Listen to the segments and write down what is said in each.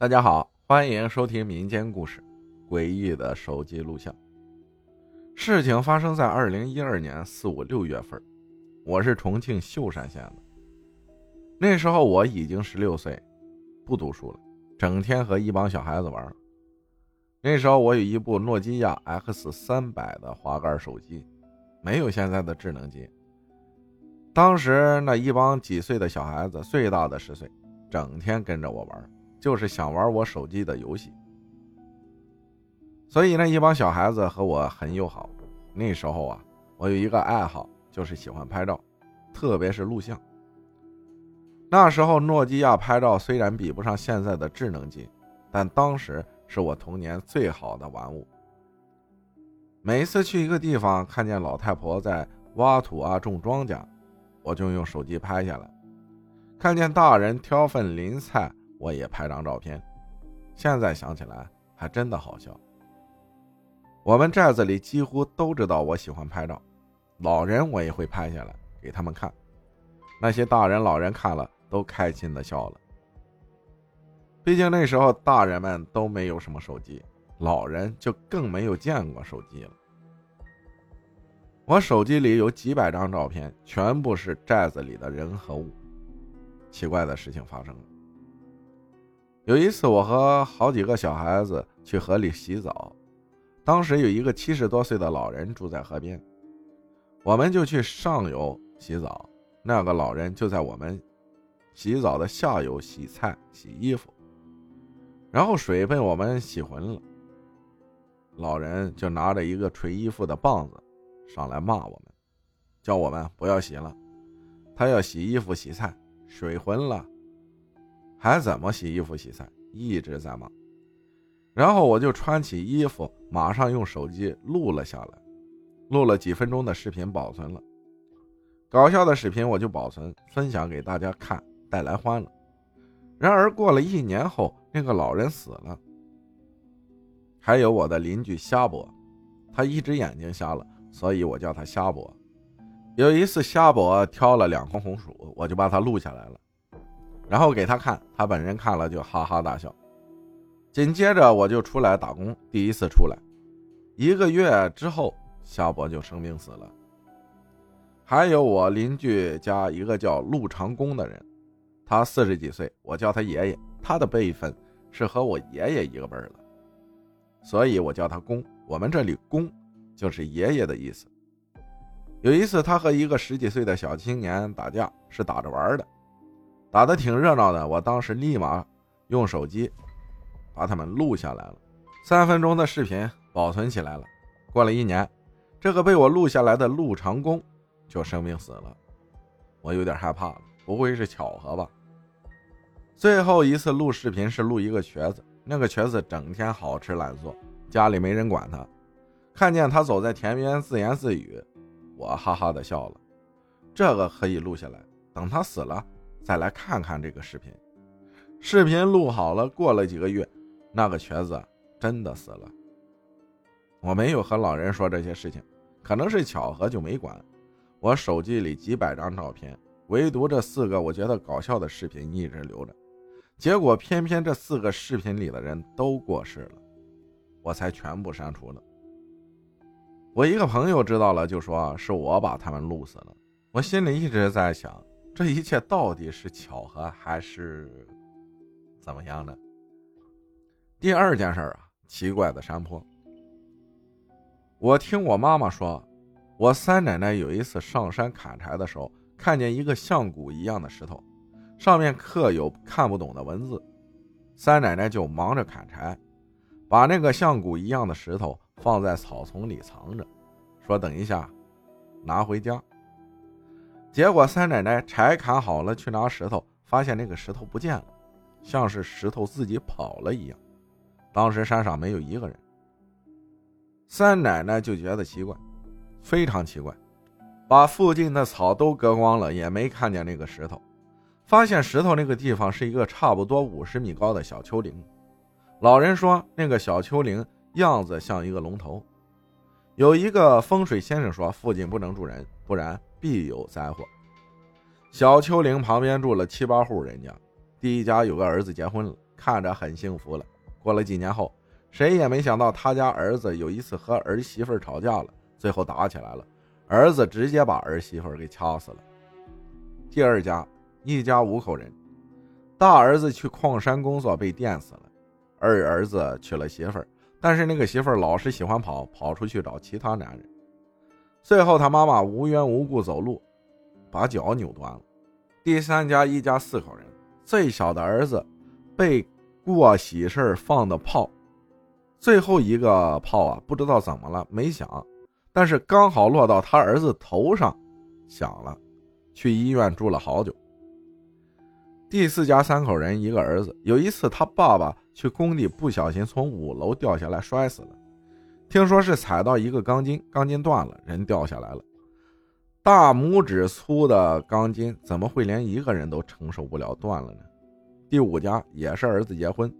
大家好，欢迎收听民间故事《诡异的手机录像》。事情发生在二零一二年四五六月份，我是重庆秀山县的。那时候我已经十六岁，不读书了，整天和一帮小孩子玩。那时候我有一部诺基亚 X 三百的滑盖手机，没有现在的智能机。当时那一帮几岁的小孩子，最大的十岁，整天跟着我玩。就是想玩我手机的游戏，所以那一帮小孩子和我很友好。那时候啊，我有一个爱好，就是喜欢拍照，特别是录像。那时候诺基亚拍照虽然比不上现在的智能机，但当时是我童年最好的玩物。每次去一个地方，看见老太婆在挖土啊、种庄稼，我就用手机拍下来；看见大人挑粪淋菜。我也拍张照片，现在想起来还真的好笑。我们寨子里几乎都知道我喜欢拍照，老人我也会拍下来给他们看，那些大人老人看了都开心的笑了。毕竟那时候大人们都没有什么手机，老人就更没有见过手机了。我手机里有几百张照片，全部是寨子里的人和物。奇怪的事情发生了。有一次，我和好几个小孩子去河里洗澡，当时有一个七十多岁的老人住在河边，我们就去上游洗澡，那个老人就在我们洗澡的下游洗菜、洗衣服，然后水被我们洗浑了，老人就拿着一个捶衣服的棒子上来骂我们，叫我们不要洗了，他要洗衣服、洗菜，水浑了。还怎么洗衣服洗菜，一直在忙。然后我就穿起衣服，马上用手机录了下来，录了几分钟的视频保存了。搞笑的视频我就保存，分享给大家看，带来欢乐。然而过了一年后，那个老人死了。还有我的邻居虾伯，他一只眼睛瞎了，所以我叫他虾伯。有一次虾伯挑了两筐红薯，我就把他录下来了。然后给他看，他本人看了就哈哈大笑。紧接着我就出来打工，第一次出来，一个月之后，夏伯就生病死了。还有我邻居家一个叫陆长工的人，他四十几岁，我叫他爷爷，他的辈分是和我爷爷一个辈儿的，所以我叫他公。我们这里公就是爷爷的意思。有一次，他和一个十几岁的小青年打架，是打着玩的。打得挺热闹的，我当时立马用手机把他们录下来了，三分钟的视频保存起来了。过了一年，这个被我录下来的陆长工就生病死了，我有点害怕了，不会是巧合吧？最后一次录视频是录一个瘸子，那个瘸子整天好吃懒做，家里没人管他，看见他走在田边自言自语，我哈哈的笑了。这个可以录下来，等他死了。再来看看这个视频，视频录好了。过了几个月，那个瘸子真的死了。我没有和老人说这些事情，可能是巧合，就没管。我手机里几百张照片，唯独这四个我觉得搞笑的视频一直留着。结果偏偏这四个视频里的人都过世了，我才全部删除了。我一个朋友知道了，就说是我把他们录死了。我心里一直在想。这一切到底是巧合还是怎么样呢？第二件事啊，奇怪的山坡。我听我妈妈说，我三奶奶有一次上山砍柴的时候，看见一个像骨一样的石头，上面刻有看不懂的文字。三奶奶就忙着砍柴，把那个像骨一样的石头放在草丛里藏着，说等一下拿回家。结果三奶奶柴砍好了，去拿石头，发现那个石头不见了，像是石头自己跑了一样。当时山上没有一个人，三奶奶就觉得奇怪，非常奇怪，把附近的草都割光了，也没看见那个石头。发现石头那个地方是一个差不多五十米高的小丘陵。老人说，那个小丘陵样子像一个龙头。有一个风水先生说，附近不能住人，不然。必有灾祸。小丘陵旁边住了七八户人家，第一家有个儿子结婚了，看着很幸福了。过了几年后，谁也没想到他家儿子有一次和儿媳妇吵架了，最后打起来了，儿子直接把儿媳妇给掐死了。第二家一家五口人，大儿子去矿山工作被电死了，二儿子娶了媳妇，但是那个媳妇老是喜欢跑，跑出去找其他男人。最后他妈妈无缘无故走路，把脚扭断了。第三家一家四口人，最小的儿子被过喜事放的炮，最后一个炮啊不知道怎么了没响，但是刚好落到他儿子头上，响了。去医院住了好久。第四家三口人，一个儿子。有一次，他爸爸去工地，不小心从五楼掉下来，摔死了。听说是踩到一个钢筋，钢筋断了，人掉下来了。大拇指粗的钢筋，怎么会连一个人都承受不了，断了呢？第五家也是儿子结婚，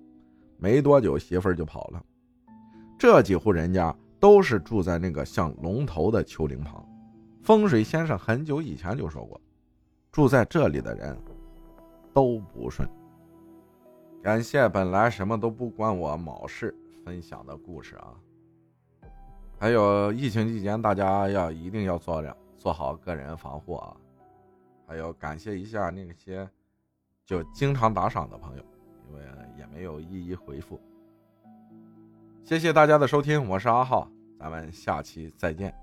没多久媳妇儿就跑了。这几户人家都是住在那个像龙头的丘陵旁。风水先生很久以前就说过，住在这里的人都不顺。感谢本来什么都不关我卯事分享的故事啊，还有疫情期间大家要一定要做着做好个人防护啊，还有感谢一下那些就经常打赏的朋友，因为也没有一一回复。谢谢大家的收听，我是阿浩，咱们下期再见。